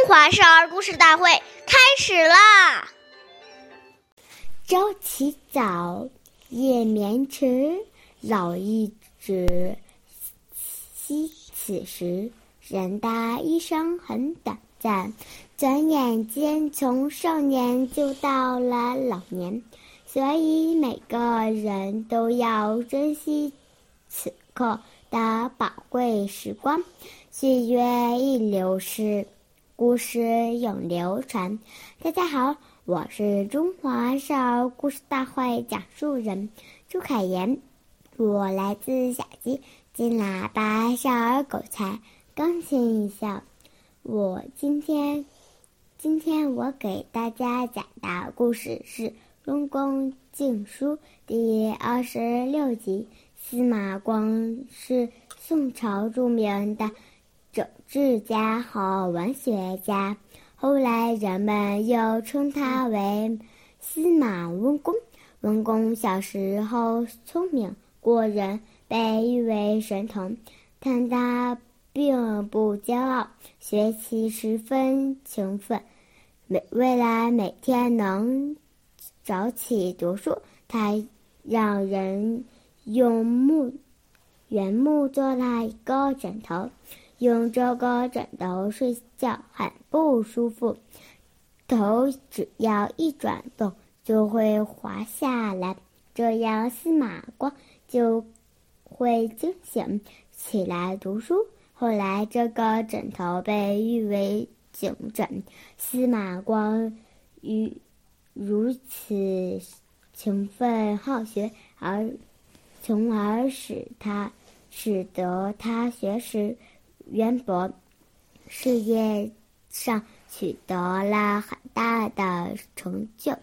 中华少儿故事大会开始啦！朝起早，夜眠迟，老易至，惜此时。人的一生很短暂，转眼间从少年就到了老年，所以每个人都要珍惜此刻的宝贵时光。岁月易流逝。故事永流传。大家好，我是中华少儿故事大会讲述人朱凯言，我来自小鸡金喇叭少儿狗才钢琴一校。我今天，今天我给大家讲的故事是《中宫禁书》第二十六集。司马光是宋朝著名的。政治家和文学家，后来人们又称他为司马温公。温公小时候聪明过人，被誉为神童，但他并不骄傲，学习十分勤奋。每为了每天能早起读书，他让人用木原木做了一个枕头。用这个枕头睡觉很不舒服，头只要一转动就会滑下来，这样司马光就会惊醒起来读书。后来，这个枕头被誉为警枕。司马光于如此勤奋好学，而从而使他使得他学识。渊博，事业上取得了很大的成就。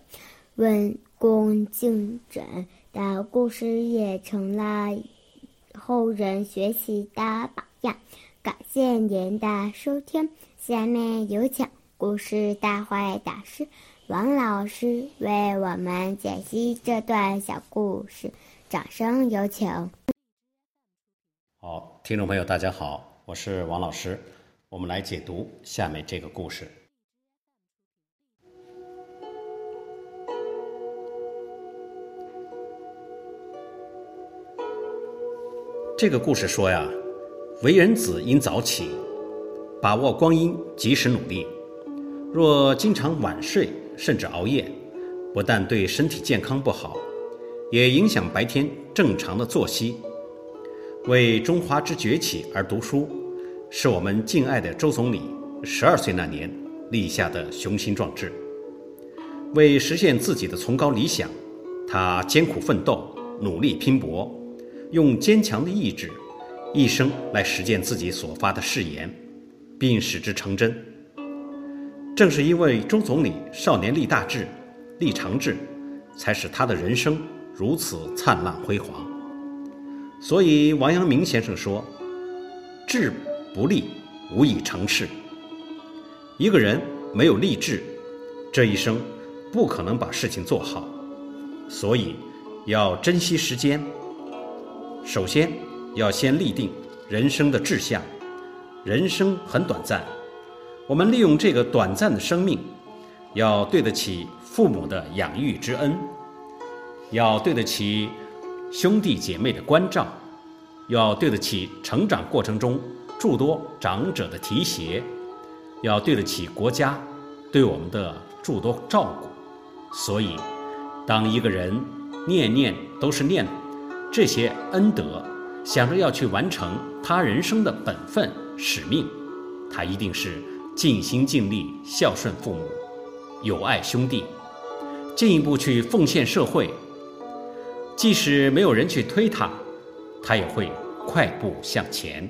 温公敬枕的故事也成了后人学习的榜样。感谢您的收听，下面有请故事大会导师王老师为我们解析这段小故事，掌声有请。好，听众朋友，大家好。我是王老师，我们来解读下面这个故事。这个故事说呀，为人子应早起，把握光阴，及时努力。若经常晚睡甚至熬夜，不但对身体健康不好，也影响白天正常的作息。为中华之崛起而读书，是我们敬爱的周总理十二岁那年立下的雄心壮志。为实现自己的崇高理想，他艰苦奋斗，努力拼搏，用坚强的意志，一生来实践自己所发的誓言，并使之成真。正是因为周总理少年立大志、立长志，才使他的人生如此灿烂辉煌。所以，王阳明先生说：“志不立，无以成事。”一个人没有立志，这一生不可能把事情做好。所以，要珍惜时间。首先，要先立定人生的志向。人生很短暂，我们利用这个短暂的生命，要对得起父母的养育之恩，要对得起。兄弟姐妹的关照，要对得起成长过程中诸多长者的提携，要对得起国家对我们的诸多照顾。所以，当一个人念念都是念这些恩德，想着要去完成他人生的本分使命，他一定是尽心尽力孝顺父母，友爱兄弟，进一步去奉献社会。即使没有人去推他，他也会快步向前。